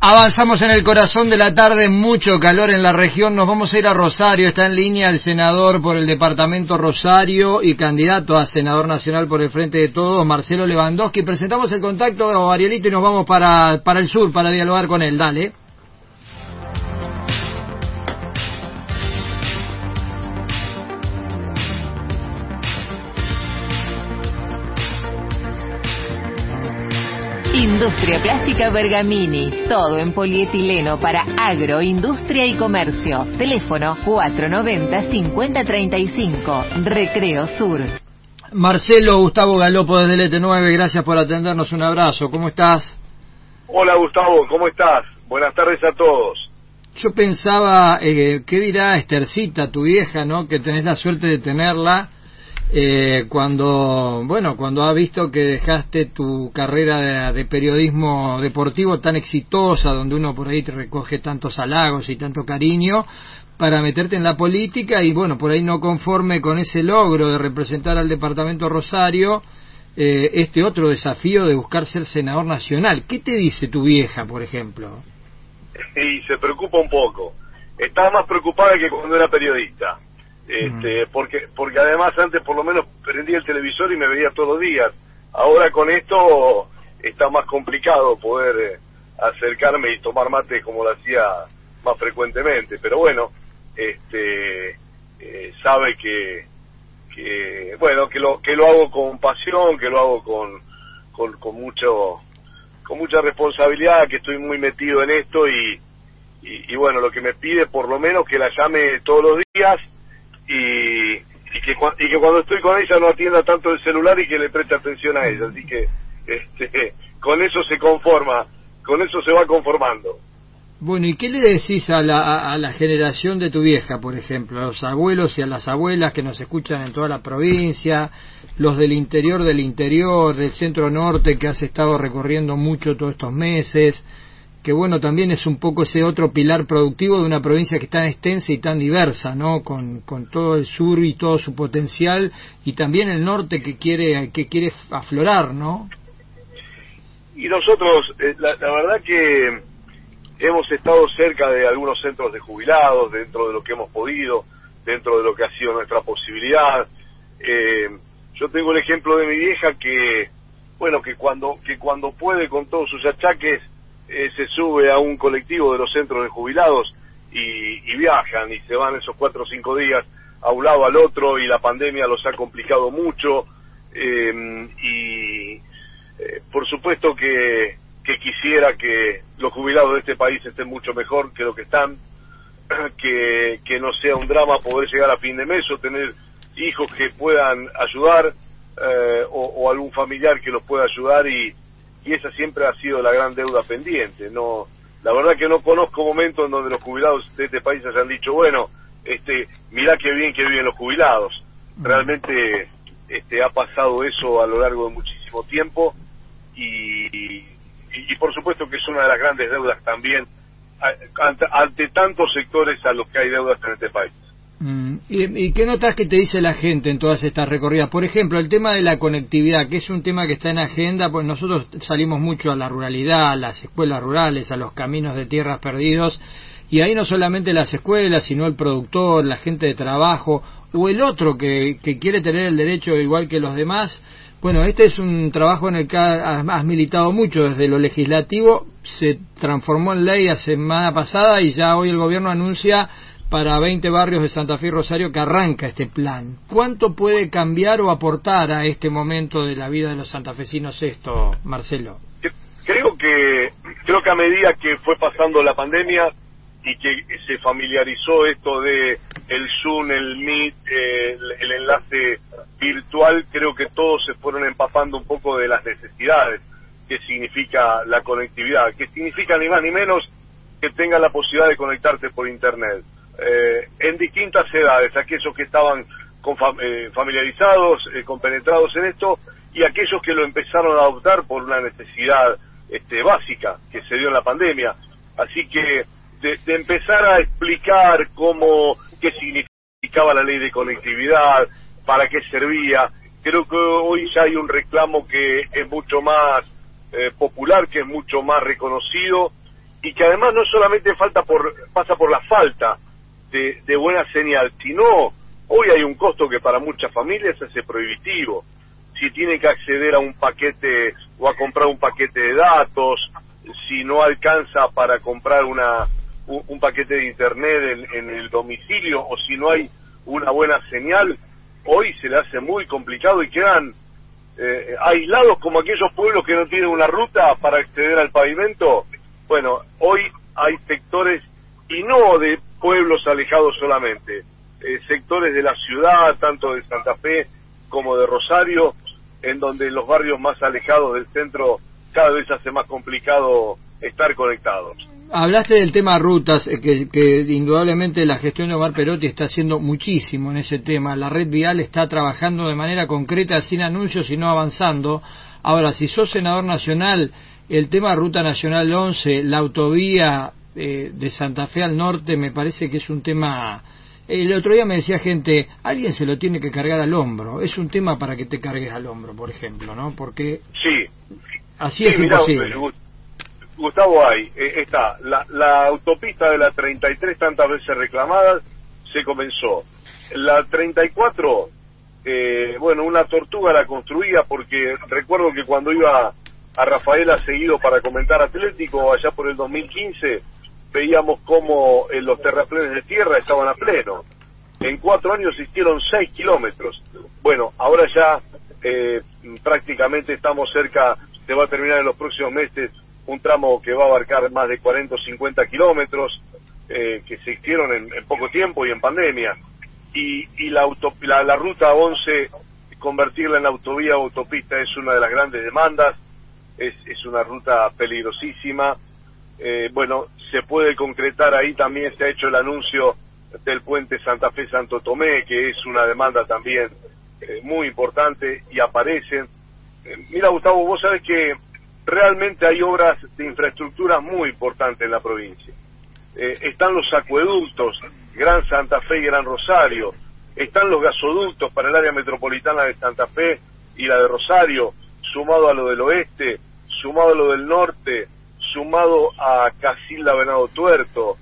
Avanzamos en el corazón de la tarde, mucho calor en la región. Nos vamos a ir a Rosario. Está en línea el senador por el departamento Rosario y candidato a senador nacional por el Frente de Todos, Marcelo Lewandowski. Presentamos el contacto, Arielito, y nos vamos para, para el sur para dialogar con él. Dale. Industria Plástica Bergamini. Todo en polietileno para agro, industria y comercio. Teléfono 490-5035. Recreo Sur. Marcelo Gustavo Galopo desde el ET9, gracias por atendernos. Un abrazo. ¿Cómo estás? Hola Gustavo, ¿cómo estás? Buenas tardes a todos. Yo pensaba, eh, ¿qué dirá Estercita, tu vieja, no? Que tenés la suerte de tenerla eh, cuando, bueno, cuando ha visto que dejaste tu carrera de, periodismo deportivo tan exitosa, donde uno por ahí te recoge tantos halagos y tanto cariño, para meterte en la política y bueno, por ahí no conforme con ese logro de representar al departamento Rosario, eh, este otro desafío de buscar ser senador nacional. ¿Qué te dice tu vieja, por ejemplo? Y se preocupa un poco. Está más preocupada que cuando era periodista este, porque porque además antes por lo menos prendía el televisor y me veía todos los días. Ahora con esto está más complicado poder eh, acercarme y tomar mate como lo hacía más frecuentemente, pero bueno, este eh, sabe que que bueno, que lo que lo hago con pasión, que lo hago con con, con mucho con mucha responsabilidad, que estoy muy metido en esto y, y, y bueno, lo que me pide por lo menos que la llame todos los días y, y, que, y que cuando estoy con ella no atienda tanto el celular y que le preste atención a ella. Así que este, con eso se conforma, con eso se va conformando. Bueno, ¿y qué le decís a la, a la generación de tu vieja, por ejemplo, a los abuelos y a las abuelas que nos escuchan en toda la provincia, los del interior del interior, del centro norte que has estado recorriendo mucho todos estos meses? Que bueno, también es un poco ese otro pilar productivo de una provincia que es tan extensa y tan diversa, ¿no? Con, con todo el sur y todo su potencial y también el norte que quiere que quiere aflorar, ¿no? Y nosotros, eh, la, verdad que hemos estado cerca de algunos centros de jubilados, dentro de lo que hemos podido, dentro de lo que ha sido nuestra posibilidad. Eh, yo tengo el ejemplo de mi vieja que, bueno, que cuando, que cuando puede con todos sus achaques, eh, se sube a un colectivo de los centros de jubilados y, viajan y se van esos cuatro o cinco días a un lado al otro y la pandemia los ha complicado mucho em, y eh, por supuesto que, que quisiera que los jubilados de este país estén mucho mejor que lo que están, que, que no sea un drama poder llegar a fin de mes o tener hijos que puedan ayudar eh, o, o algún familiar que los pueda ayudar y, y esa siempre ha sido la gran deuda pendiente. No, la verdad que no conozco momentos en donde los jubilados de este país hayan dicho, bueno, este, mirá qué bien que viven los jubilados. Realmente este, ha pasado eso a lo largo de muchísimo tiempo y, y, por supuesto que es una de las grandes deudas también ante, ante tantos sectores a los que hay deudas en este país. Mm, ¿Y, qué notas que te dice la gente en todas estas recorridas? Por ejemplo, el tema de la conectividad, que es un tema que está en agenda, pues nosotros salimos mucho a la ruralidad, a las escuelas rurales, a los caminos de tierras perdidos, y ahí no solamente las escuelas, sino el productor, la gente de trabajo, o el otro que, que quiere tener el derecho igual que los demás. Bueno, este es un trabajo en el que has militado mucho desde lo legislativo, se transformó en ley la semana pasada y ya hoy el gobierno anuncia para 20 barrios de Santa Fe y Rosario que arranca este plan. ¿Cuánto puede cambiar o aportar a este momento de la vida de los santafesinos esto, Marcelo? Creo que creo que a medida que fue pasando la pandemia y que se familiarizó esto de el Zoom, el Meet, el, enlace virtual, creo que todos se fueron empapando un poco de las necesidades que significa la conectividad, que significa ni más ni menos que tenga la posibilidad de conectarte por internet eh, en distintas edades, aquellos que estaban con, eh, familiarizados, eh, compenetrados en esto, y aquellos que lo empezaron a adoptar por una necesidad este, básica que se dio en la pandemia. Así que de, empezar a explicar cómo, qué significaba la ley de conectividad, para qué servía, creo que hoy ya hay un reclamo que es mucho más popular, que es mucho más reconocido y que además no solamente falta por, pasa por la falta de, de buena señal, sino hoy hay un costo que para muchas familias es prohibitivo. Si tiene que acceder a un paquete o a comprar un paquete de datos, si no alcanza para comprar una un, paquete de internet en, el domicilio o si no hay una buena señal, hoy se le hace muy complicado y quedan eh, aislados como aquellos pueblos que no tienen una ruta para acceder al pavimento. Bueno, hoy hay sectores, y no de pueblos alejados solamente, eh, sectores de la ciudad, tanto de Santa Fe como de Rosario, en donde los barrios más alejados del centro cada vez hace más complicado estar conectados. Hablaste del tema rutas, eh, que, indudablemente la gestión de Omar Perotti está haciendo muchísimo en ese tema. La red vial está trabajando de manera concreta, sin anuncios y no avanzando. Ahora, si sos senador nacional, el tema Ruta Nacional 11, la autovía eh, de Santa Fe al norte, me parece que es un tema... El otro día me decía gente, alguien se lo tiene que cargar al hombro. Es un tema para que te cargues al hombro, por ejemplo, ¿no? Porque... Sí. Así es imposible. Gustavo, hay, eh, está, la, autopista de la 33 tantas veces reclamada se comenzó. La 34, eh, bueno, una tortuga la construía porque recuerdo que cuando iba a Rafaela seguido para comentar Atlético allá por el 2015, veíamos cómo en los terraplenes de tierra estaban a pleno. En cuatro años hicieron seis kilómetros. Bueno, ahora ya eh, prácticamente estamos cerca, se va a terminar en los próximos meses un tramo que va a abarcar más de 40 o 50 kilómetros, eh, que se hicieron en, poco tiempo y en pandemia. Y, y la, la, ruta 11, convertirla en autovía o autopista es una de las grandes demandas, es, es una ruta peligrosísima. Eh, bueno, se puede concretar ahí también, se ha hecho el anuncio del puente Santa Fe-Santo Tomé, que es una demanda también eh, muy importante y aparecen. mira, Gustavo, vos sabés que realmente hay obras de infraestructura muy importantes en la provincia. Eh, están los acueductos, Gran Santa Fe y Gran Rosario, están los gasoductos para el área metropolitana de Santa Fe y la de Rosario, sumado a lo del oeste, sumado a lo del norte, sumado a Casilda Venado Tuerto.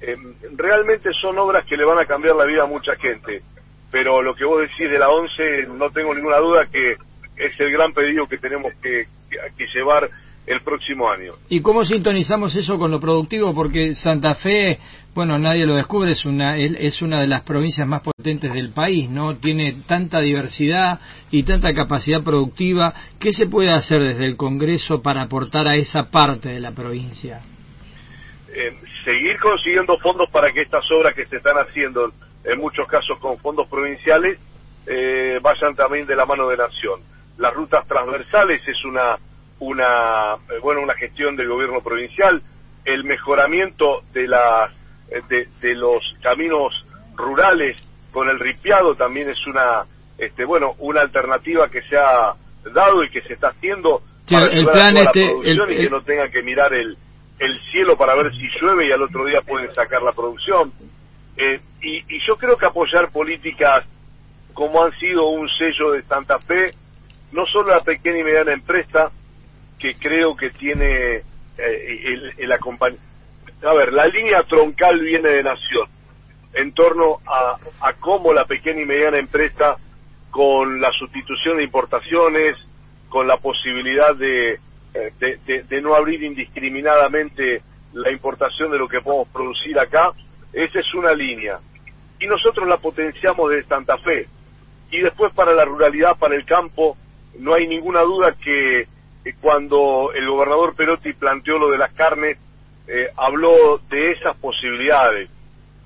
Eh, realmente son obras que le van a cambiar la vida a mucha gente, pero lo que vos decís de la ONCE, no tengo ninguna duda que es el gran pedido que tenemos que, llevar el próximo año. ¿Y cómo sintonizamos eso con lo productivo? Porque Santa Fe, bueno, nadie lo descubre, es una, es una de las provincias más potentes del país, ¿no? Tiene tanta diversidad y tanta capacidad productiva. ¿Qué se puede hacer desde el Congreso para aportar a esa parte de la provincia? Eh, seguir consiguiendo fondos para que estas obras que se están haciendo, en muchos casos con fondos provinciales, eh, vayan también de la mano de Nación las rutas transversales es una una eh, bueno una gestión del gobierno provincial el mejoramiento de las eh, de, los caminos rurales con el ripiado también es una este bueno una alternativa que se ha dado y que se está haciendo para el plan este, y que no tengan que mirar el el cielo para ver si llueve y al otro día pueden sacar la producción. Eh, y, y yo creo que apoyar políticas como han sido un sello de Santa Fe no solo la pequeña y mediana empresa, que creo que tiene eh, el, el A ver, la línea troncal viene de Nación, en torno a, a cómo la pequeña y mediana empresa, con la sustitución de importaciones, con la posibilidad de, eh, de, de, no abrir indiscriminadamente la importación de lo que podemos producir acá, esa es una línea. Y nosotros la potenciamos de Santa Fe. Y después para la ruralidad, para el campo, no hay ninguna duda que cuando el gobernador Perotti planteó lo de las carnes, eh, habló de esas posibilidades,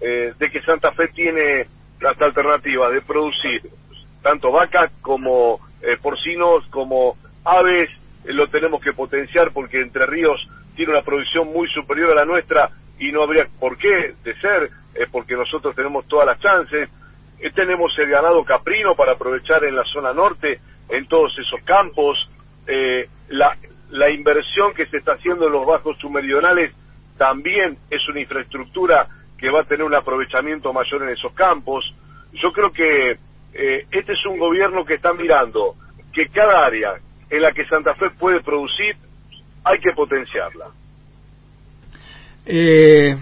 eh, de que Santa Fe tiene las alternativas de producir tanto vacas como eh, porcinos, como aves, lo tenemos que potenciar porque Entre Ríos tiene una producción muy superior a la nuestra y no habría por qué de ser, porque nosotros tenemos todas las chances. tenemos el ganado caprino para aprovechar en la zona norte en todos esos campos, eh, la, la inversión que se está haciendo en los bajos submeridionales también es una infraestructura que va a tener un aprovechamiento mayor en esos campos. Yo creo que eh, este es un gobierno que está mirando que cada área en la que Santa Fe puede producir hay que potenciarla. Eh,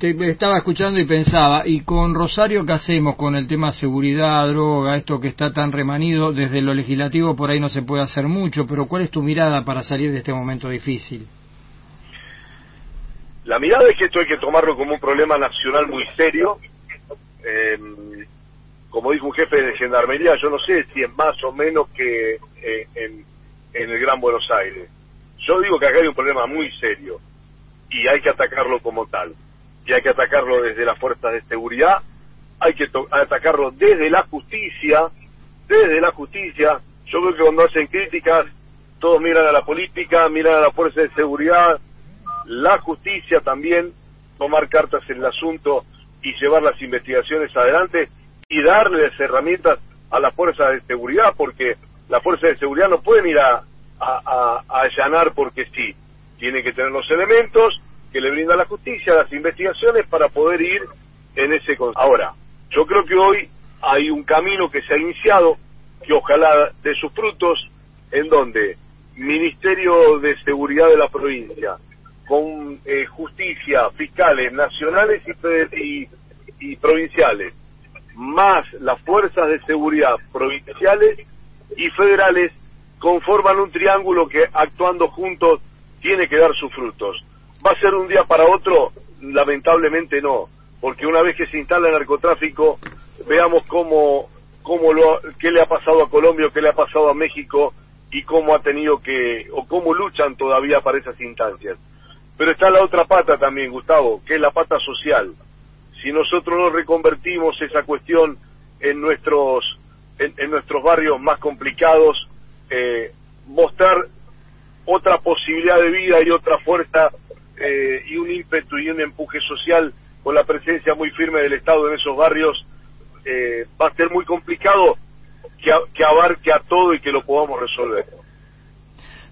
te estaba escuchando y pensaba, ¿y con Rosario qué hacemos con el tema seguridad, droga, esto que está tan remanido? Desde lo legislativo por ahí no se puede hacer mucho, pero ¿cuál es tu mirada para salir de este momento difícil? La mirada es que esto hay que tomarlo como un problema nacional muy serio. Eh, como dijo un jefe de gendarmería, yo no sé si es más o menos que eh, en, en el Gran Buenos Aires. Yo digo que acá hay un problema muy serio y hay que atacarlo como tal. Y hay que atacarlo desde las fuerzas de seguridad, hay que atacarlo desde la justicia, desde la justicia. Yo creo que cuando hacen críticas, todos miran a la política, miran a la fuerza de seguridad, la justicia también, tomar cartas en el asunto y llevar las investigaciones adelante y darles herramientas a las fuerzas de seguridad, porque la fuerza de seguridad no pueden ir a, a, allanar porque sí. Tiene que tener los elementos que le brinda la justicia, las investigaciones para poder ir en ese... Ahora, yo creo que hoy hay un camino que se ha iniciado, que ojalá de sus frutos, en donde Ministerio de Seguridad de la provincia, con eh, justicia, fiscales nacionales y, y, provinciales, más las fuerzas de seguridad provinciales y federales, conforman un triángulo que actuando juntos tiene que dar sus frutos. ¿Va a ser un día para otro? Lamentablemente no, porque una vez que se instala el narcotráfico, veamos cómo, cómo lo, qué le ha pasado a Colombia, qué le ha pasado a México y cómo ha tenido que, o cómo luchan todavía para esas instancias. Pero está la otra pata también, Gustavo, que es la pata social. Si nosotros no reconvertimos esa cuestión en nuestros, en, nuestros barrios más complicados, eh, mostrar otra posibilidad de vida y otra fuerza eh, y un ímpetu y un empuje social con la presencia muy firme del Estado en esos barrios, eh, va a ser muy complicado que, que abarque a todo y que lo podamos resolver.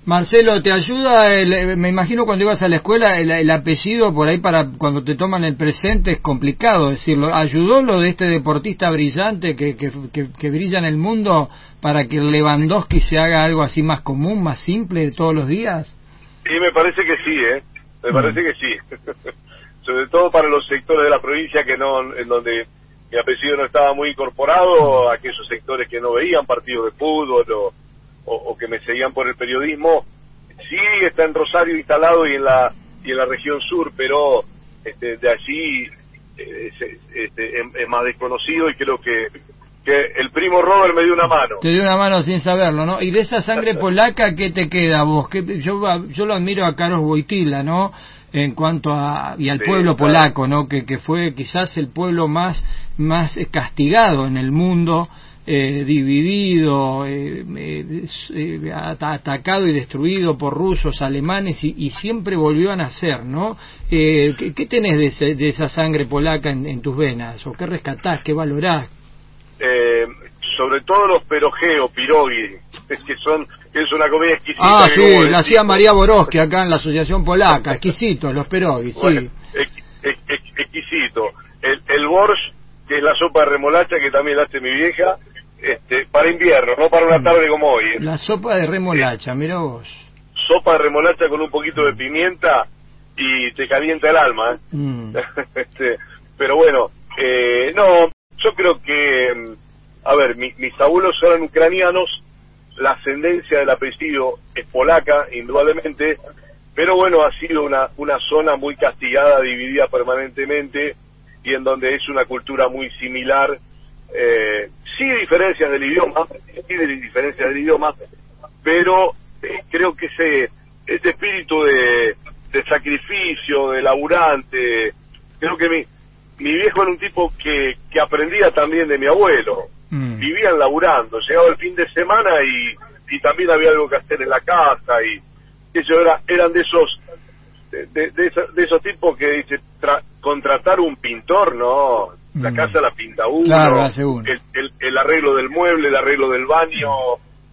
Marcelo, ¿te ayuda, el, me imagino cuando ibas a la escuela, el, apellido por ahí para cuando te toman el presente es complicado decirlo. ¿Ayudó lo de este deportista brillante que, que, que, brilla en el mundo para que Lewandowski se haga algo así más común, más simple todos los días? Sí, me parece que sí, ¿eh? Me parece que sí. Sobre todo para los sectores de la provincia que no, en donde mi apellido no estaba muy incorporado, aquellos sectores que no veían partidos de fútbol o que me seguían por el periodismo, sí está en Rosario instalado y en la y en la región sur, pero este, de allí eh, este, es, más desconocido y creo que que el primo Robert me dio una mano. Te dio una mano sin saberlo, ¿no? Y de esa sangre polaca, ¿qué te queda vos? que yo, yo lo admiro a Carlos Boitila, ¿no? En cuanto a, y al pueblo polaco, ¿no? Que, que fue quizás el pueblo más, más castigado en el mundo eh, dividido, eh, eh, atacado y destruido por rusos, alemanes y, siempre volvió a nacer, ¿no? ¿qué, ¿qué, tenés de, de, esa sangre polaca en, tus venas? ¿O qué rescatás, qué valorás? Sobre todo los perogeo, pirogui, es que son, es una comida exquisita. Ah, sí, la hacía María Borowski acá en la Asociación Polaca, exquisitos los pierogi, sí. exquisito. El, el borsch, que es la sopa de remolacha que también la hace mi vieja, este, para invierno, no para una mm. tarde como hoy. ¿eh? La sopa de remolacha, mira vos. Sopa de remolacha con un poquito de pimienta y te calienta el alma. ¿eh? Mm. este, pero bueno, eh, no, yo creo que, mm, a ver, mis abuelos eran ucranianos, la ascendencia del apellido es polaca, indudablemente, pero bueno, ha sido una, una zona muy castigada, dividida permanentemente y en donde es una cultura muy similar eh, sí diferencias del idioma, sí diferencias del idioma, pero eh, creo que ese, ese espíritu de, de sacrificio, de laburante, creo que mi, mi viejo era un tipo que, que aprendía también de mi abuelo, mm. vivían laburando, llegaba el fin de semana y, y también había algo que hacer en la casa y ellos era, eran de esos de, de, esos tipos que dice contratar un pintor no. La mm. casa la pinta uno, El, el, arreglo del mueble, el arreglo del baño,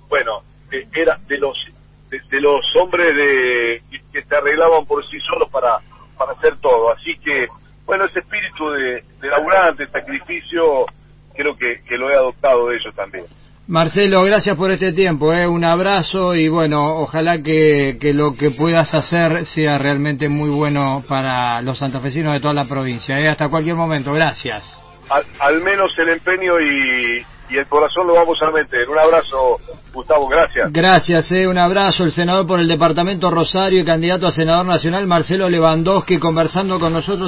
bueno, eh, era de los de, los hombres de que se arreglaban por sí solos para para hacer todo, así que bueno ese espíritu de, de laburante, sacrificio, creo que, que lo he adoptado de ellos también. Marcelo, gracias por este tiempo, ¿eh? un abrazo y bueno, ojalá que, que, lo que puedas hacer sea realmente muy bueno para los santafesinos de toda la provincia. ¿eh? Hasta cualquier momento, gracias. Al, al menos el empeño y, y, el corazón lo vamos a meter. Un abrazo, Gustavo, gracias. Gracias, ¿eh? un abrazo. El senador por el Departamento Rosario y candidato a senador nacional, Marcelo Lewandowski, conversando con nosotros.